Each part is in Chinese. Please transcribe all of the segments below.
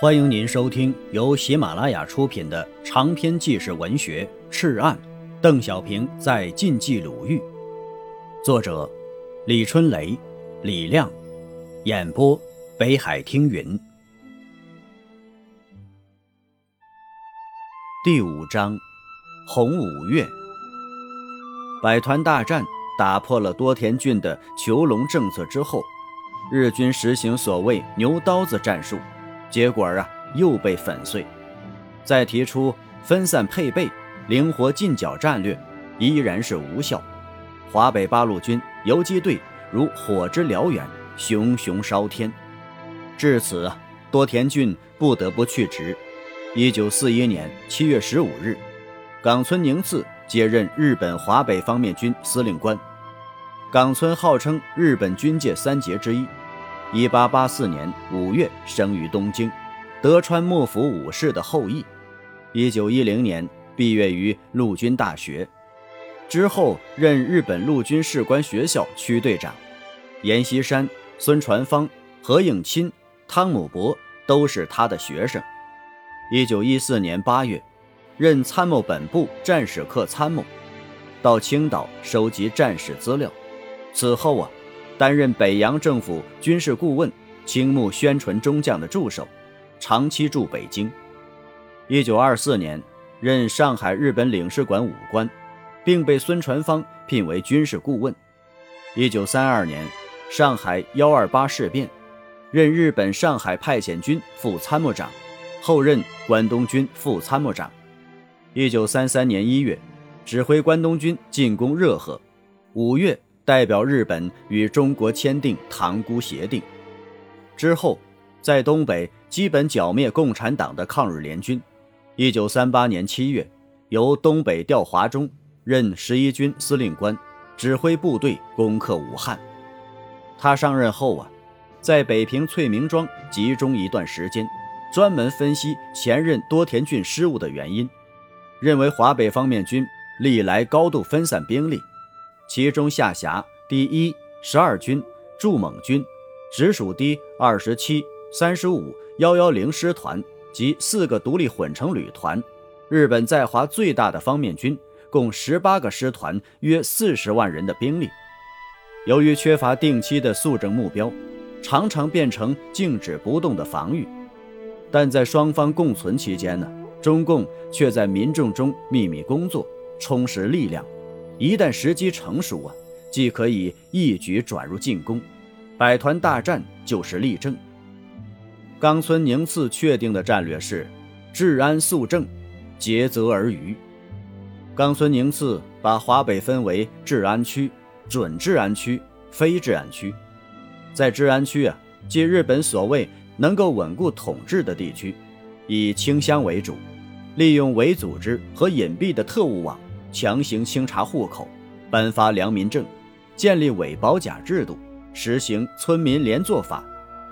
欢迎您收听由喜马拉雅出品的长篇纪实文学《赤案》，邓小平在晋冀鲁豫，作者李春雷、李亮，演播北海听云。第五章，红五月，百团大战打破了多田郡的囚笼政策之后，日军实行所谓“牛刀子”战术。结果啊，又被粉碎。再提出分散配备、灵活进剿战略，依然是无效。华北八路军游击队如火之燎原，熊熊烧天。至此，多田骏不得不去职。一九四一年七月十五日，冈村宁次接任日本华北方面军司令官。冈村号称日本军界三杰之一。一八八四年五月生于东京，德川幕府武士的后裔。一九一零年毕业于陆军大学，之后任日本陆军士官学校区队长。阎锡山、孙传芳、何应钦、汤姆伯都是他的学生。一九一四年八月，任参谋本部战史课参谋，到青岛收集战史资料。此后啊。担任北洋政府军事顾问、青木宣纯中将的助手，长期驻北京。一九二四年，任上海日本领事馆武官，并被孙传芳聘为军事顾问。一九三二年，上海幺二八事变，任日本上海派遣军副参谋长，后任关东军副参谋长。一九三三年一月，指挥关东军进攻热河。五月。代表日本与中国签订《塘沽协定》之后，在东北基本剿灭共产党的抗日联军。一九三八年七月，由东北调华中，任十一军司令官，指挥部队攻克武汉。他上任后啊，在北平翠明庄集中一段时间，专门分析前任多田骏失误的原因，认为华北方面军历来高度分散兵力。其中下辖第一十二军驻蒙军，直属第二十七、三十五、幺幺零师团及四个独立混成旅团，日本在华最大的方面军，共十八个师团，约四十万人的兵力。由于缺乏定期的肃正目标，常常变成静止不动的防御。但在双方共存期间呢，中共却在民众中秘密工作，充实力量。一旦时机成熟啊，既可以一举转入进攻，百团大战就是例证。冈村宁次确定的战略是治安肃正，竭泽而渔。冈村宁次把华北分为治安区、准治安区、非治安区。在治安区啊，即日本所谓能够稳固统治的地区，以清乡为主，利用伪组织和隐蔽的特务网。强行清查户口，颁发良民证，建立伪保甲制度，实行村民连坐法，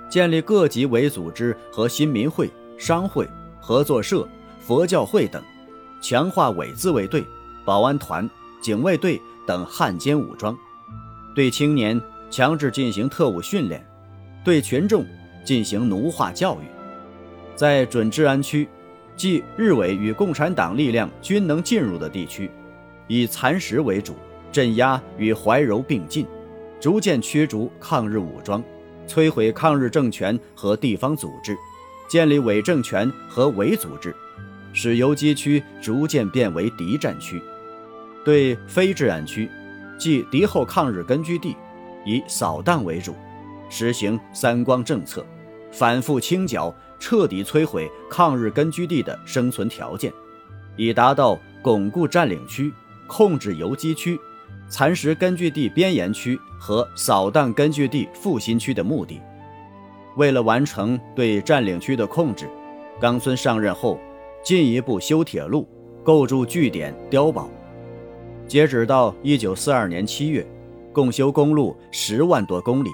建立各级伪组织和新民会、商会、合作社、佛教会等，强化伪自卫队、保安团、警卫队等汉奸武装，对青年强制进行特务训练，对群众进行奴化教育，在准治安区，即日伪与共产党力量均能进入的地区。以蚕食为主，镇压与怀柔并进，逐渐驱逐抗日武装，摧毁抗日政权和地方组织，建立伪政权和伪组织，使游击区逐渐变为敌占区。对非治安区，即敌后抗日根据地，以扫荡为主，实行三光政策，反复清剿，彻底摧毁抗日根据地的生存条件，以达到巩固占领区。控制游击区、蚕食根据地边沿区和扫荡根据地复兴区的目的。为了完成对占领区的控制，冈村上任后进一步修铁路，构筑据点碉堡。截止到一九四二年七月，共修公路十万多公里，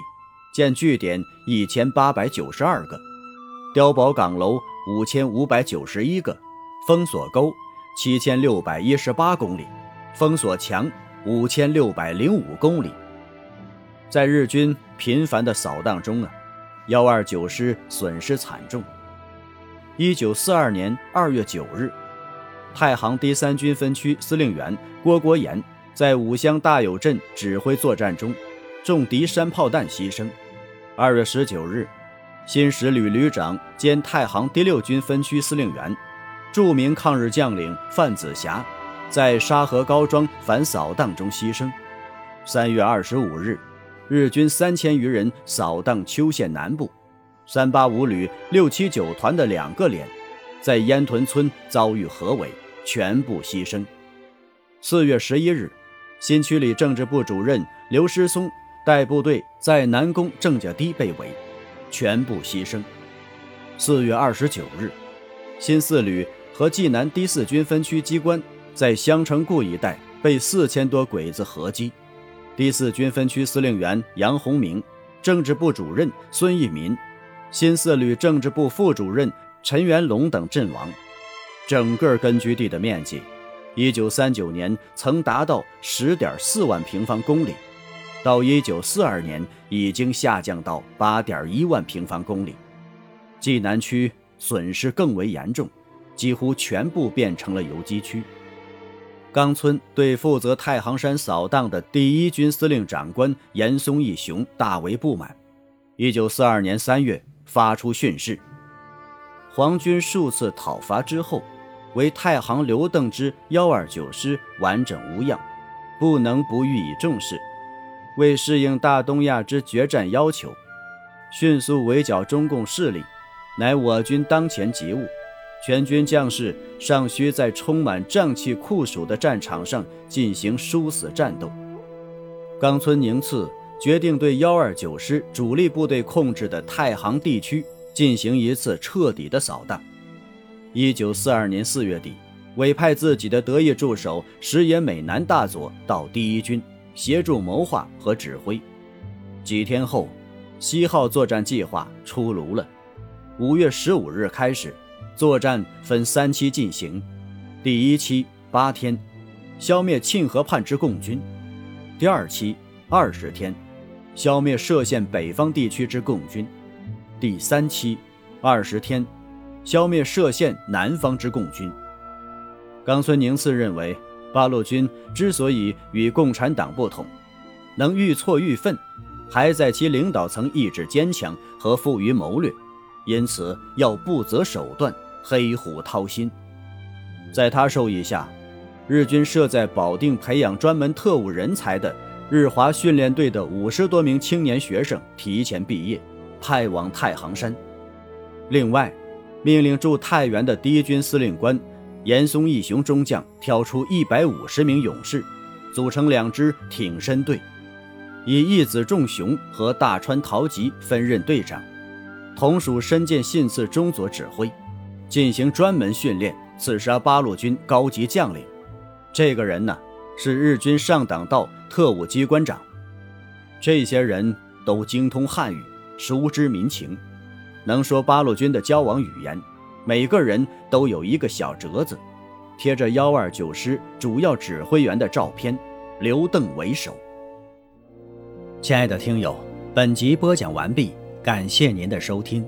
建据点一千八百九十二个，碉堡岗楼五千五百九十一个，封锁沟七千六百一十八公里。封锁墙五千六百零五公里，在日军频繁的扫荡中啊，幺二九师损失惨重。一九四二年二月九日，太行第三军分区司令员郭国炎在五乡大有镇指挥作战中，中敌山炮弹牺牲。二月十九日，新十旅旅长兼太行第六军分区司令员、著名抗日将领范子霞，在沙河高庄反扫荡中牺牲。三月二十五日，日军三千余人扫荡邱县南部。三八五旅六七九团的两个连，在烟屯村遭遇合围，全部牺牲。四月十一日，新区里政治部主任刘师松带部队在南宫郑家堤被围，全部牺牲。四月二十九日，新四旅和济南第四军分区机关在襄城固一带被四千多鬼子合击，第四军分区司令员杨洪明，政治部主任孙一民。新四旅政治部副主任陈元龙等阵亡，整个根据地的面积，一九三九年曾达到十点四万平方公里，到一九四二年已经下降到八点一万平方公里。济南区损失更为严重，几乎全部变成了游击区。冈村对负责太行山扫荡的第一军司令长官严嵩义雄大为不满。一九四二年三月。发出训示：皇军数次讨伐之后，为太行刘邓之幺二九师完整无恙，不能不予以重视。为适应大东亚之决战要求，迅速围剿中共势力，乃我军当前急务。全军将士尚需在充满瘴气酷暑的战场上进行殊死战斗。冈村宁次。决定对幺二九师主力部队控制的太行地区进行一次彻底的扫荡。一九四二年四月底，委派自己的得意助手石野美男大佐到第一军协助谋划和指挥。几天后，西号作战计划出炉了。五月十五日开始，作战分三期进行。第一期八天，消灭沁河畔之共军；第二期二十天。消灭歙县北方地区之共军，第三期，二十天，消灭歙县南方之共军。冈村宁次认为，八路军之所以与共产党不同，能愈挫愈奋，还在其领导层意志坚强和富于谋略，因此要不择手段，黑虎掏心。在他授意下，日军设在保定培养专门特务人才的。日华训练队的五十多名青年学生提前毕业，派往太行山。另外，命令驻太原的第一军司令官严嵩义雄中将挑出一百五十名勇士，组成两支挺身队，以义子重雄和大川桃吉分任队长，同属深见信次中佐指挥，进行专门训练，刺杀八路军高级将领。这个人呢？是日军上党道特务机关长，这些人都精通汉语，熟知民情，能说八路军的交往语言。每个人都有一个小折子，贴着幺二九师主要指挥员的照片，刘邓为首。亲爱的听友，本集播讲完毕，感谢您的收听。